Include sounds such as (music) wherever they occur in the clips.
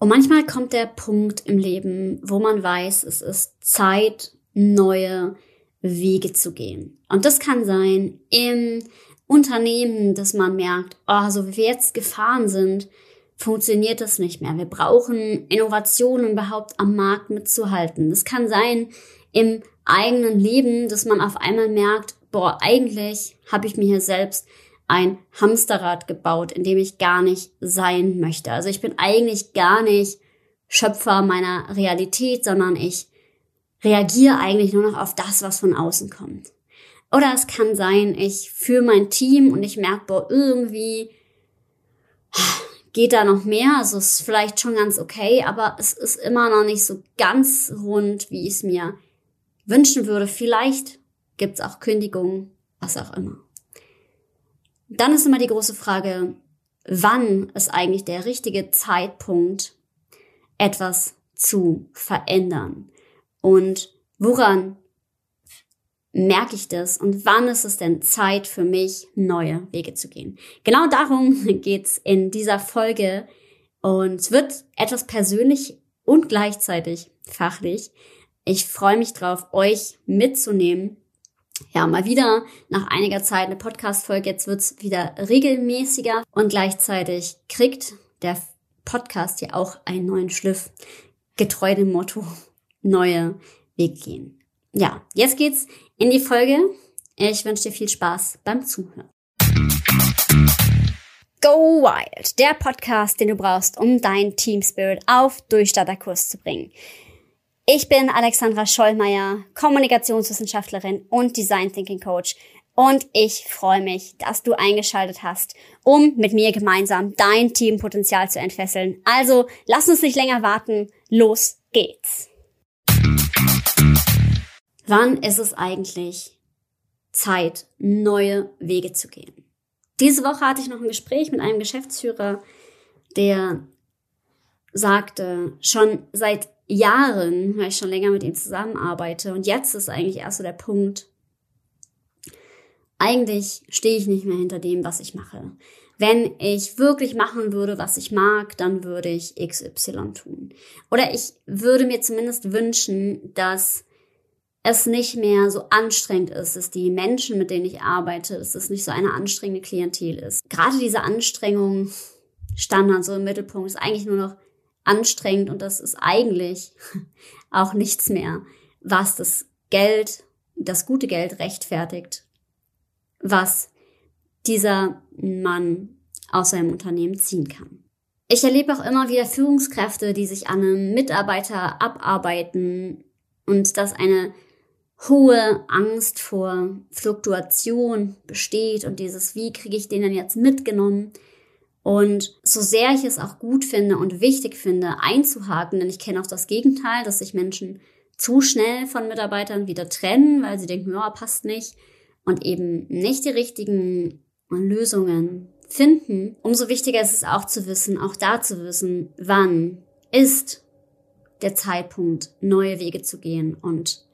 Und manchmal kommt der Punkt im Leben, wo man weiß, es ist Zeit, neue Wege zu gehen. Und das kann sein im Unternehmen, dass man merkt, oh, so wie wir jetzt gefahren sind, funktioniert das nicht mehr. Wir brauchen Innovationen, überhaupt am Markt mitzuhalten. Das kann sein im eigenen Leben, dass man auf einmal merkt, boah, eigentlich habe ich mir hier selbst ein Hamsterrad gebaut, in dem ich gar nicht sein möchte. Also ich bin eigentlich gar nicht Schöpfer meiner Realität, sondern ich reagiere eigentlich nur noch auf das, was von außen kommt. Oder es kann sein, ich führe mein Team und ich merke, boah, irgendwie geht da noch mehr. Also es ist vielleicht schon ganz okay, aber es ist immer noch nicht so ganz rund, wie ich es mir wünschen würde. Vielleicht gibt es auch Kündigungen, was auch immer. Dann ist immer die große Frage, wann ist eigentlich der richtige Zeitpunkt, etwas zu verändern? Und woran merke ich das? Und wann ist es denn Zeit für mich, neue Wege zu gehen? Genau darum (laughs) geht's in dieser Folge. Und es wird etwas persönlich und gleichzeitig fachlich. Ich freue mich drauf, euch mitzunehmen ja, mal wieder nach einiger Zeit eine Podcast-Folge. Jetzt wird's wieder regelmäßiger und gleichzeitig kriegt der Podcast hier auch einen neuen Schliff. Getreu dem Motto, neue Weg gehen. Ja, jetzt geht's in die Folge. Ich wünsche dir viel Spaß beim Zuhören. Go Wild, der Podcast, den du brauchst, um dein Team Spirit auf Durchstarterkurs zu bringen. Ich bin Alexandra Schollmeier, Kommunikationswissenschaftlerin und Design Thinking Coach. Und ich freue mich, dass du eingeschaltet hast, um mit mir gemeinsam dein Teampotenzial zu entfesseln. Also lass uns nicht länger warten. Los geht's. Wann ist es eigentlich Zeit, neue Wege zu gehen? Diese Woche hatte ich noch ein Gespräch mit einem Geschäftsführer, der sagte, schon seit Jahren, weil ich schon länger mit ihm zusammenarbeite. Und jetzt ist eigentlich erst so der Punkt, eigentlich stehe ich nicht mehr hinter dem, was ich mache. Wenn ich wirklich machen würde, was ich mag, dann würde ich XY tun. Oder ich würde mir zumindest wünschen, dass es nicht mehr so anstrengend ist, dass die Menschen, mit denen ich arbeite, dass es nicht so eine anstrengende Klientel ist. Gerade diese Anstrengung stand dann so im Mittelpunkt, ist eigentlich nur noch anstrengend und das ist eigentlich (laughs) auch nichts mehr, was das Geld, das gute Geld rechtfertigt, was dieser Mann aus seinem Unternehmen ziehen kann. Ich erlebe auch immer wieder Führungskräfte, die sich an einem Mitarbeiter abarbeiten und dass eine hohe Angst vor Fluktuation besteht und dieses, wie kriege ich den denn jetzt mitgenommen? Und so sehr ich es auch gut finde und wichtig finde, einzuhaken, denn ich kenne auch das Gegenteil, dass sich Menschen zu schnell von Mitarbeitern wieder trennen, weil sie denken, ja, passt nicht und eben nicht die richtigen Lösungen finden. Umso wichtiger ist es auch zu wissen, auch da zu wissen, wann ist der Zeitpunkt, neue Wege zu gehen und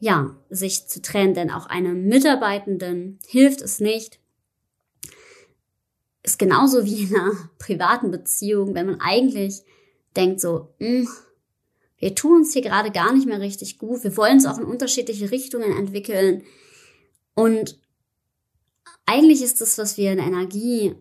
ja, sich zu trennen, denn auch einem Mitarbeitenden hilft es nicht, ist genauso wie in einer privaten Beziehung, wenn man eigentlich denkt so, mh, hm, wir tun uns hier gerade gar nicht mehr richtig gut, wir wollen uns auch in unterschiedliche Richtungen entwickeln. Und eigentlich ist das, was wir in Energie,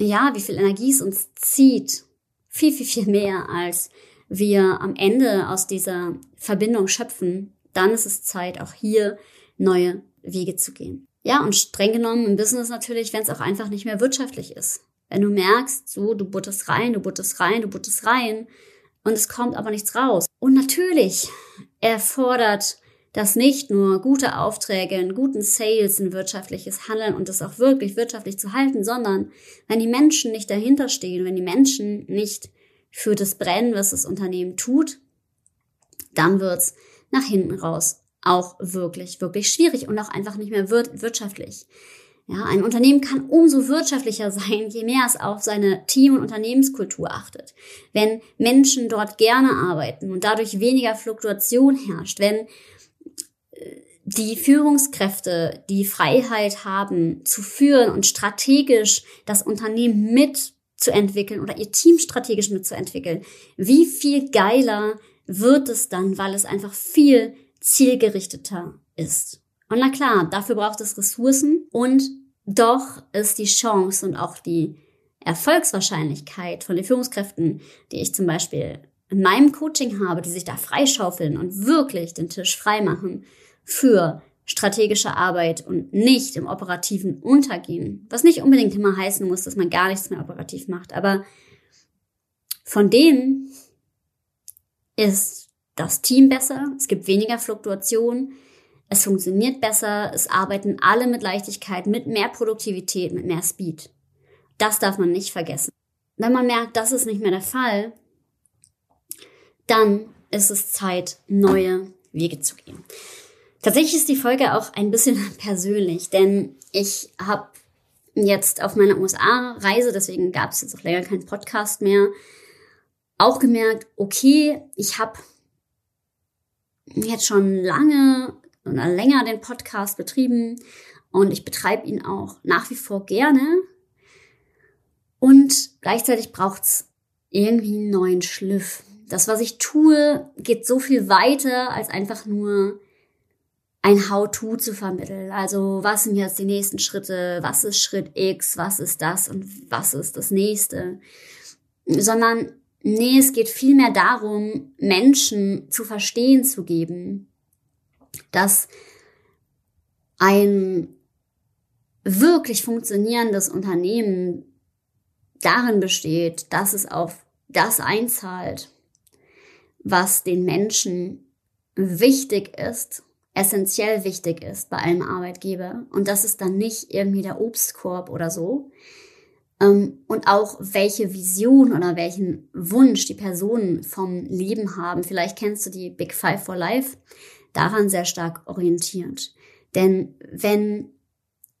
ja, wie viel Energie es uns zieht, viel, viel, viel mehr, als wir am Ende aus dieser Verbindung schöpfen, dann ist es Zeit, auch hier neue Wege zu gehen. Ja, und streng genommen im Business natürlich, wenn es auch einfach nicht mehr wirtschaftlich ist. Wenn du merkst, so, du buttest rein, du buttest rein, du buttest rein und es kommt aber nichts raus. Und natürlich erfordert das nicht nur gute Aufträge, einen guten Sales, ein wirtschaftliches Handeln und das auch wirklich wirtschaftlich zu halten, sondern wenn die Menschen nicht dahinter stehen, wenn die Menschen nicht für das brennen, was das Unternehmen tut, dann wird's nach hinten raus auch wirklich, wirklich schwierig und auch einfach nicht mehr wir wirtschaftlich. Ja, ein Unternehmen kann umso wirtschaftlicher (laughs) sein, je mehr es auf seine Team- und Unternehmenskultur achtet. Wenn Menschen dort gerne arbeiten und dadurch weniger Fluktuation herrscht, wenn äh, die Führungskräfte die Freiheit haben zu führen und strategisch das Unternehmen mit zu entwickeln oder ihr Team strategisch mitzuentwickeln, wie viel geiler wird es dann, weil es einfach viel zielgerichteter ist. Und na klar, dafür braucht es Ressourcen und doch ist die Chance und auch die Erfolgswahrscheinlichkeit von den Führungskräften, die ich zum Beispiel in meinem Coaching habe, die sich da freischaufeln und wirklich den Tisch freimachen für strategische Arbeit und nicht im operativen untergehen. Was nicht unbedingt immer heißen muss, dass man gar nichts mehr operativ macht, aber von denen ist das Team besser, es gibt weniger Fluktuation, es funktioniert besser, es arbeiten alle mit Leichtigkeit, mit mehr Produktivität, mit mehr Speed. Das darf man nicht vergessen. Wenn man merkt, das ist nicht mehr der Fall, dann ist es Zeit, neue Wege zu gehen. Tatsächlich ist die Folge auch ein bisschen (laughs) persönlich, denn ich habe jetzt auf meiner USA-Reise, deswegen gab es jetzt auch länger keinen Podcast mehr, auch gemerkt, okay, ich habe jetzt schon lange oder länger den Podcast betrieben und ich betreibe ihn auch nach wie vor gerne. Und gleichzeitig braucht's irgendwie einen neuen Schliff das, was ich tue, geht so viel weiter als einfach nur ein How-to zu vermitteln. Also was sind jetzt die nächsten Schritte, was ist Schritt X, was ist das und was ist das nächste. Sondern nee, es geht vielmehr darum, Menschen zu verstehen zu geben, dass ein wirklich funktionierendes Unternehmen darin besteht, dass es auf das einzahlt, was den Menschen wichtig ist, essentiell wichtig ist bei einem Arbeitgeber. Und das ist dann nicht irgendwie der Obstkorb oder so. Ähm, und auch welche Vision oder welchen Wunsch die Personen vom Leben haben. Vielleicht kennst du die Big Five for Life. Daran sehr stark orientiert. Denn wenn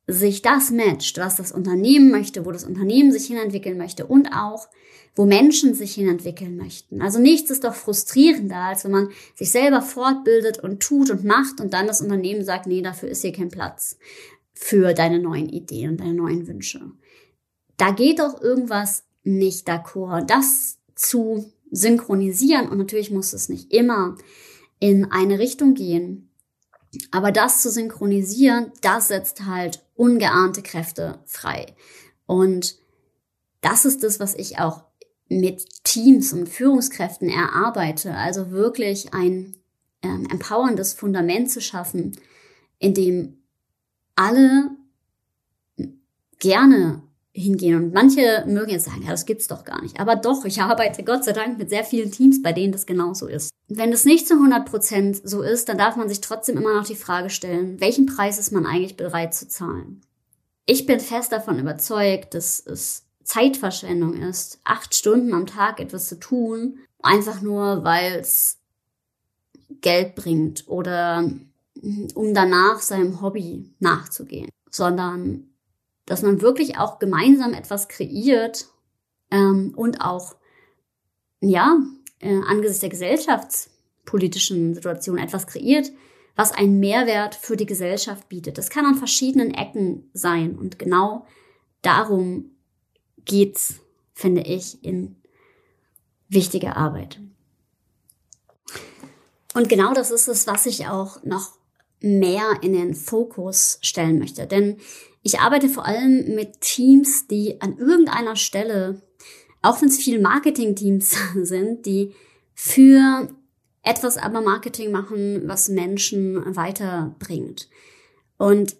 sich das matcht, was das Unternehmen möchte, wo das Unternehmen sich hinentwickeln möchte und auch wo Menschen sich hinentwickeln möchten. Also nichts ist doch frustrierender, als wenn man sich selber fortbildet und tut und macht und dann das Unternehmen sagt, nee, dafür ist hier kein Platz für deine neuen Ideen und deine neuen Wünsche. Da geht doch irgendwas nicht d'accord. Das zu synchronisieren und natürlich muss es nicht immer in eine Richtung gehen. Aber das zu synchronisieren, das setzt halt ungeahnte Kräfte frei. Und das ist das, was ich auch mit Teams und Führungskräften erarbeite. Also wirklich ein ähm, empowerndes Fundament zu schaffen, in dem alle gerne hingehen. Und manche mögen jetzt sagen, ja, das gibt's doch gar nicht. Aber doch, ich arbeite Gott sei Dank mit sehr vielen Teams, bei denen das genauso ist. Wenn das nicht zu 100 Prozent so ist, dann darf man sich trotzdem immer noch die Frage stellen, welchen Preis ist man eigentlich bereit zu zahlen? Ich bin fest davon überzeugt, dass es Zeitverschwendung ist, acht Stunden am Tag etwas zu tun, einfach nur, weil es Geld bringt oder um danach seinem Hobby nachzugehen, sondern dass man wirklich auch gemeinsam etwas kreiert ähm, und auch ja äh, angesichts der gesellschaftspolitischen Situation etwas kreiert, was einen Mehrwert für die Gesellschaft bietet. Das kann an verschiedenen Ecken sein und genau darum geht's, finde ich, in wichtige Arbeit. Und genau das ist es, was ich auch noch mehr in den Fokus stellen möchte. Denn ich arbeite vor allem mit Teams, die an irgendeiner Stelle, auch wenn es viel Marketing-Teams (laughs) sind, die für etwas aber Marketing machen, was Menschen weiterbringt. Und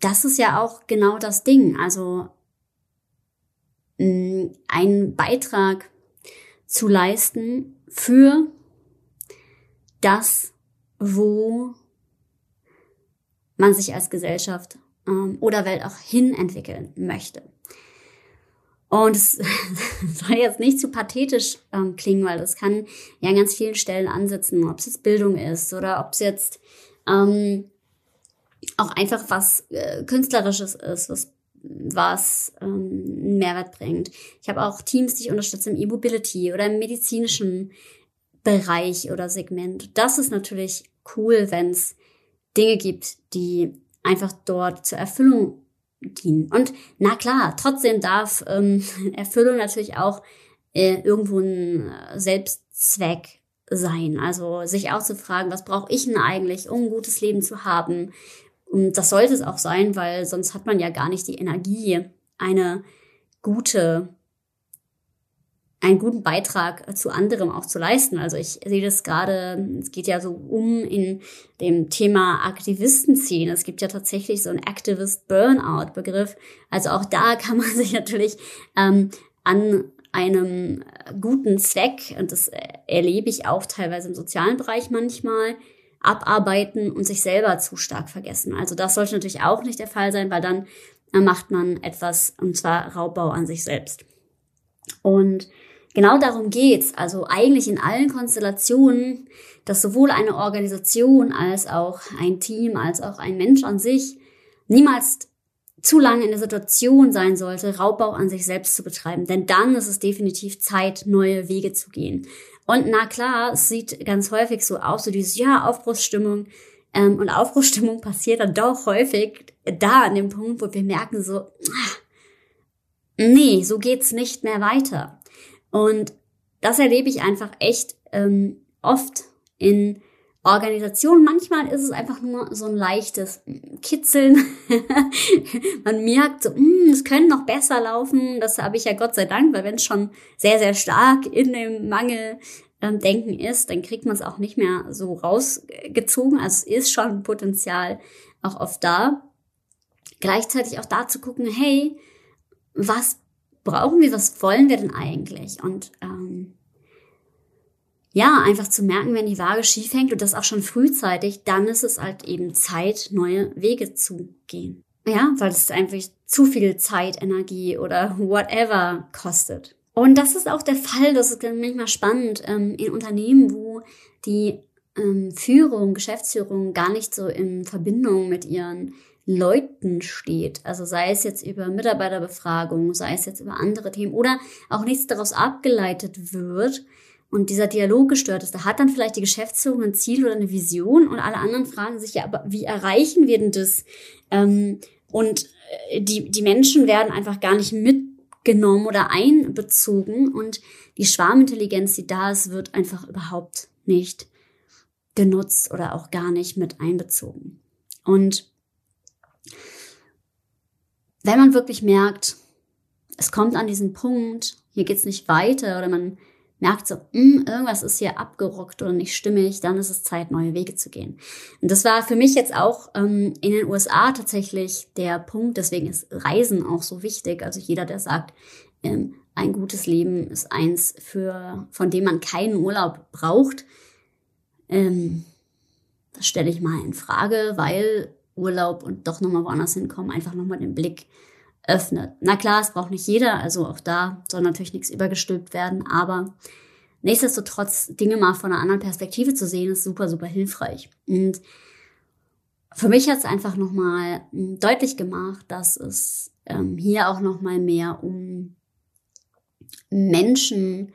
das ist ja auch genau das Ding. Also einen Beitrag zu leisten für das, wo man sich als Gesellschaft ähm, oder Welt auch hin entwickeln möchte. Und es (laughs) soll jetzt nicht zu pathetisch ähm, klingen, weil das kann ja an ganz vielen Stellen ansetzen, ob es jetzt Bildung ist oder ob es jetzt ähm, auch einfach was äh, Künstlerisches ist, was was ähm, einen Mehrwert bringt. Ich habe auch Teams, die ich unterstütze im E-Mobility oder im medizinischen Bereich oder Segment. Das ist natürlich cool, wenn es Dinge gibt, die einfach dort zur Erfüllung dienen. Und na klar, trotzdem darf ähm, (laughs) Erfüllung natürlich auch äh, irgendwo ein äh, Selbstzweck sein. Also sich auch zu fragen, was brauche ich denn eigentlich, um ein gutes Leben zu haben? Und das sollte es auch sein, weil sonst hat man ja gar nicht die Energie, eine gute einen guten Beitrag zu anderem auch zu leisten. Also ich sehe das gerade, es geht ja so um in dem Thema Aktivistenszene. Es gibt ja tatsächlich so einen Activist-Burnout-Begriff. Also auch da kann man (laughs) sich natürlich ähm, an einem guten Zweck, und das erlebe ich auch teilweise im sozialen Bereich manchmal, abarbeiten und sich selber zu stark vergessen. Also das sollte natürlich auch nicht der Fall sein, weil dann macht man etwas, und zwar Raubbau an sich selbst. Und genau darum geht's. Also eigentlich in allen Konstellationen, dass sowohl eine Organisation als auch ein Team, als auch ein Mensch an sich niemals zu lange in der Situation sein sollte, Raubbau an sich selbst zu betreiben. Denn dann ist es definitiv Zeit, neue Wege zu gehen. Und na klar, es sieht ganz häufig so aus, so dieses, ja, Aufbruchsstimmung. Ähm, und Aufbruchsstimmung (laughs) passiert dann doch häufig da an dem Punkt, wo wir merken so, ah, nee, so geht's nicht mehr weiter. Und das erlebe ich einfach echt ähm, oft in Organisationen. Manchmal ist es einfach nur so ein leichtes Kitzeln. (laughs) Man merkt so, mm, es könnte noch besser laufen. Das habe ich ja Gott sei Dank, weil wenn es schon sehr, sehr stark in dem Mangel ähm, Denken ist, dann kriegt man es auch nicht mehr so rausgezogen. Also es ist schon Potenzial auch oft da. Gleichzeitig auch da zu gucken, hey, was brauchen wir, was wollen wir denn eigentlich? Und ähm, ja, einfach zu merken, wenn die Waage schief hängt und das auch schon frühzeitig, dann ist es halt eben Zeit, neue Wege zu gehen. Ja, weil es einfach zu viel Zeit, Energie oder whatever kostet. Und das ist auch der Fall, das ist manchmal spannend, ähm, in Unternehmen, wo die ähm, Führung, Geschäftsführung gar nicht so in Verbindung mit ihren Leuten steht. Also sei es jetzt über Mitarbeiterbefragung, sei es jetzt über andere Themen oder auch nichts daraus abgeleitet wird und dieser Dialog gestört ist. Da hat dann vielleicht die Geschäftsführung ein Ziel oder eine Vision und alle anderen fragen sich ja, aber wie erreichen wir denn das? Ähm, und äh, die, die Menschen werden einfach gar nicht mitgenommen oder einbezogen und die Schwarmintelligenz, die da ist, wird einfach überhaupt nicht genutzt oder auch gar nicht mit einbezogen. Und wenn man wirklich merkt, es kommt an diesen Punkt, hier geht's nicht weiter oder man merkt so, mh, hm, irgendwas ist hier abgerockt oder nicht stimmig, dann ist es Zeit, neue Wege zu gehen. Und das war für mich jetzt auch ähm, in den USA tatsächlich der Punkt, deswegen ist Reisen auch so wichtig. Also jeder, der sagt, ähm, ein gutes Leben ist eins, für, von dem man keinen Urlaub braucht, ähm, das stelle ich mal in Frage, weil Urlaub und doch nochmal woanders hinkommen, einfach nochmal den Blick öffnet. Na klar, es braucht nicht jeder, also auch da soll natürlich nichts übergestülpt werden, aber nichtsdestotrotz Dinge mal von einer anderen Perspektive zu sehen, ist super, super hilfreich. Und für mich hat es einfach nochmal hm, deutlich gemacht, dass es ähm, hier auch nochmal mehr um Menschen, äh,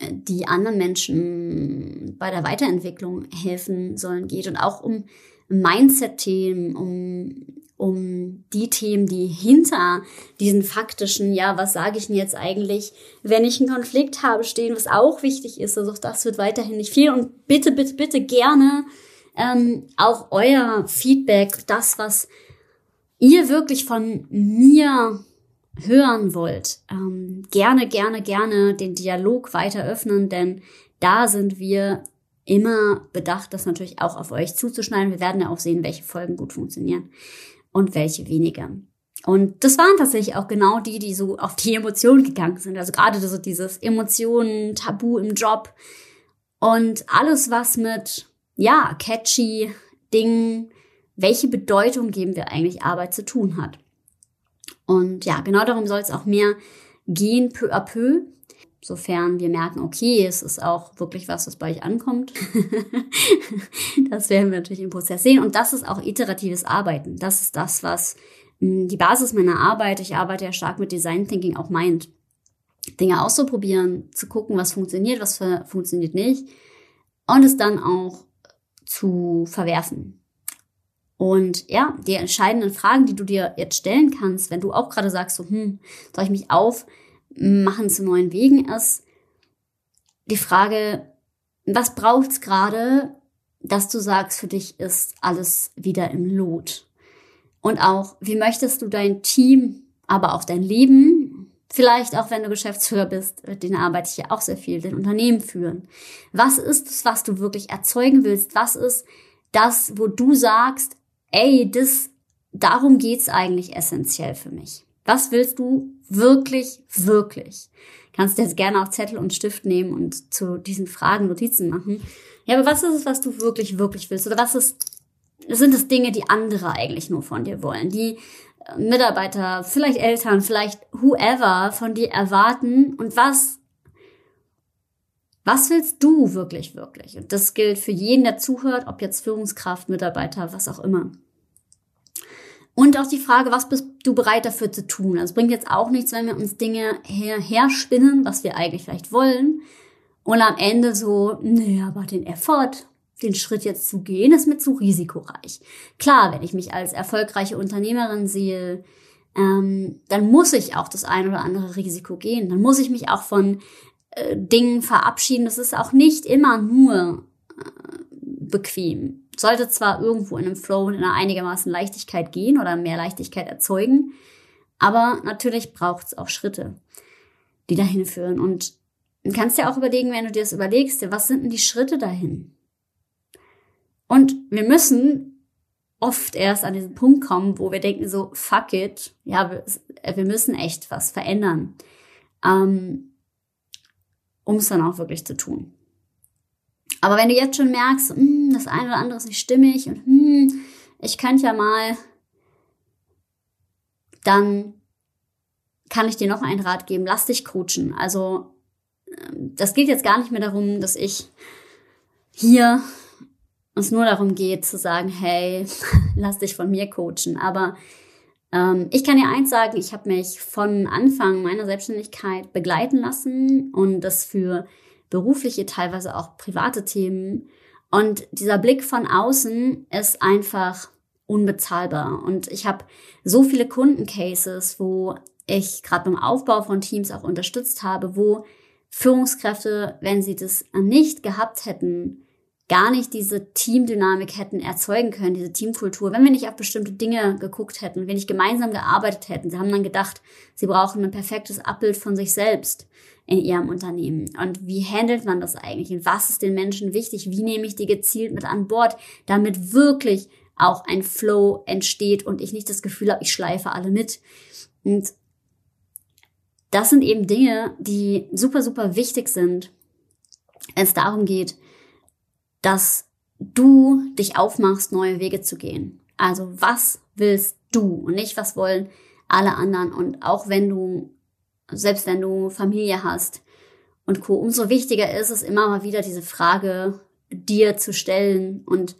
die anderen Menschen bei der Weiterentwicklung helfen sollen geht und auch um Mindset-Themen, um, um die Themen, die hinter diesen faktischen, ja, was sage ich denn jetzt eigentlich, wenn ich einen Konflikt habe, stehen, was auch wichtig ist. Also das wird weiterhin nicht viel. Und bitte, bitte, bitte gerne ähm, auch euer Feedback, das, was ihr wirklich von mir hören wollt, ähm, gerne, gerne, gerne den Dialog weiter öffnen, denn da sind wir immer bedacht, das natürlich auch auf euch zuzuschneiden. Wir werden ja auch sehen, welche Folgen gut funktionieren und welche weniger. Und das waren tatsächlich auch genau die, die so auf die Emotionen gegangen sind. Also gerade so dieses Emotionen, Tabu im Job und alles, was mit, ja, catchy Dingen, welche Bedeutung geben wir eigentlich Arbeit zu tun hat. Und ja, genau darum soll es auch mehr gehen, peu à peu sofern wir merken, okay, es ist auch wirklich was, was bei euch ankommt. (laughs) das werden wir natürlich im Prozess sehen. Und das ist auch iteratives Arbeiten. Das ist das, was hm, die Basis meiner Arbeit, ich arbeite ja stark mit Design Thinking, auch meint. Dinge auszuprobieren, zu gucken, was funktioniert, was funktioniert nicht. Und es dann auch zu verwerfen. Und ja, die entscheidenden Fragen, die du dir jetzt stellen kannst, wenn du auch gerade sagst, so, hm, soll ich mich aufmachen zu neuen Wegen, ist die Frage, was braucht's gerade, dass du sagst, für dich ist alles wieder im Lot? Und auch, wie möchtest du dein Team, aber auch dein Leben, vielleicht auch wenn du Geschäftsführer bist, denen arbeite ich ja auch sehr viel, den Unternehmen führen. Was ist es, was du wirklich erzeugen willst? Was ist das, wo du sagst, ey, das, darum geht's eigentlich essentiell für mich? Was willst du wirklich, wirklich? Kannst du jetzt gerne auch Zettel und Stift nehmen und zu diesen Fragen Notizen machen. Ja, aber was ist es, was du wirklich, wirklich willst? Oder was ist sind es Dinge, die andere eigentlich nur von dir wollen, die äh, Mitarbeiter, vielleicht Eltern, vielleicht whoever von dir erwarten und was, was willst du wirklich, wirklich? Und das gilt für jeden, der zuhört, ob jetzt Führungskraft, Mitarbeiter, was auch immer. Und auch die Frage, was bist du bereit dafür zu tun? Also bringt jetzt auch nichts, wenn wir uns Dinge her, herspinnen, was wir eigentlich vielleicht wollen. Und am Ende so, naja, aber den Effort, den Schritt jetzt zu gehen, ist mir zu risikoreich. Klar, wenn ich mich als erfolgreiche Unternehmerin sehe, ähm, dann muss ich auch das ein oder andere Risiko gehen. Dann muss ich mich auch von äh, Dingen verabschieden. Das ist auch nicht immer nur äh, bequem. Sollte zwar irgendwo in einem Flow in einer einigermaßen Leichtigkeit gehen oder mehr Leichtigkeit erzeugen, aber natürlich braucht es auch Schritte, die dahin führen. Und du kannst ja auch überlegen, wenn du dir das überlegst, was sind denn die Schritte dahin? Und wir müssen oft erst an diesen Punkt kommen, wo wir denken so, fuck it, ja, wir, wir müssen echt was verändern, ähm, um es dann auch wirklich zu tun. Aber wenn du jetzt schon merkst, hm, das eine oder andere ist nicht stimmig und hm, ich könnte ja mal, dann kann ich dir noch einen Rat geben, lass dich coachen. Also ähm, das geht jetzt gar nicht mehr darum, dass ich hier es nur darum geht zu sagen, hey, (laughs) lass dich von mir coachen. Aber ähm, ich kann dir eins sagen, ich habe mich von Anfang meiner Selbstständigkeit begleiten lassen und das für berufliche, teilweise auch private Themen. Und dieser Blick von außen ist einfach unbezahlbar. Und ich habe so viele Kundencases, wo ich gerade beim Aufbau von Teams auch unterstützt habe, wo Führungskräfte, wenn sie das nicht gehabt hätten, gar nicht diese Teamdynamik hätten erzeugen können, diese Teamkultur, wenn wir nicht auf bestimmte Dinge geguckt hätten, wenn nicht gemeinsam gearbeitet hätten. Sie haben dann gedacht, sie brauchen ein perfektes Abbild von sich selbst in ihrem Unternehmen. Und wie handelt man das eigentlich? Und was ist den Menschen wichtig? Wie nehme ich die gezielt mit an Bord, damit wirklich auch ein Flow entsteht und ich nicht das Gefühl habe, ich schleife alle mit. Und das sind eben Dinge, die super, super wichtig sind, wenn es darum geht, dass du dich aufmachst, neue Wege zu gehen. Also was willst du und nicht was wollen alle anderen. Und auch wenn du, selbst wenn du Familie hast und Co., umso wichtiger ist es immer mal wieder diese Frage dir zu stellen und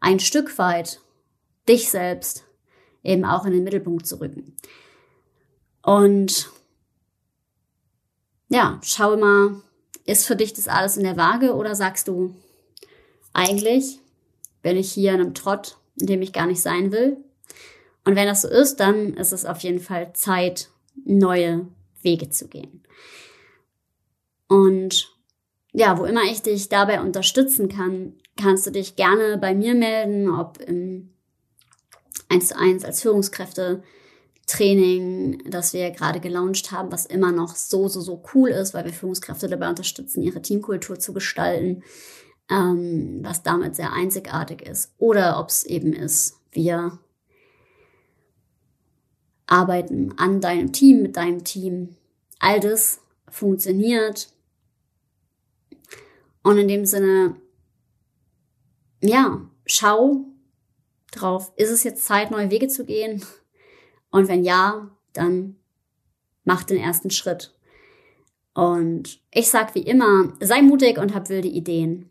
ein Stück weit dich selbst eben auch in den Mittelpunkt zu rücken. Und ja, schau mal, ist für dich das alles in der Waage oder sagst du, eigentlich bin ich hier in einem Trott, in dem ich gar nicht sein will. Und wenn das so ist, dann ist es auf jeden Fall Zeit, neue Wege zu gehen. Und ja, wo immer ich dich dabei unterstützen kann, kannst du dich gerne bei mir melden, ob im 1 zu 1 als Führungskräfte Training, das wir gerade gelauncht haben, was immer noch so, so, so cool ist, weil wir Führungskräfte dabei unterstützen, ihre Teamkultur zu gestalten ähm, was damit sehr einzigartig ist. Oder ob es eben ist, wir arbeiten an deinem Team, mit deinem Team. All das funktioniert. Und in dem Sinne, ja, schau drauf, ist es jetzt Zeit, neue Wege zu gehen? Und wenn ja, dann mach den ersten Schritt. Und ich sag wie immer, sei mutig und hab wilde Ideen.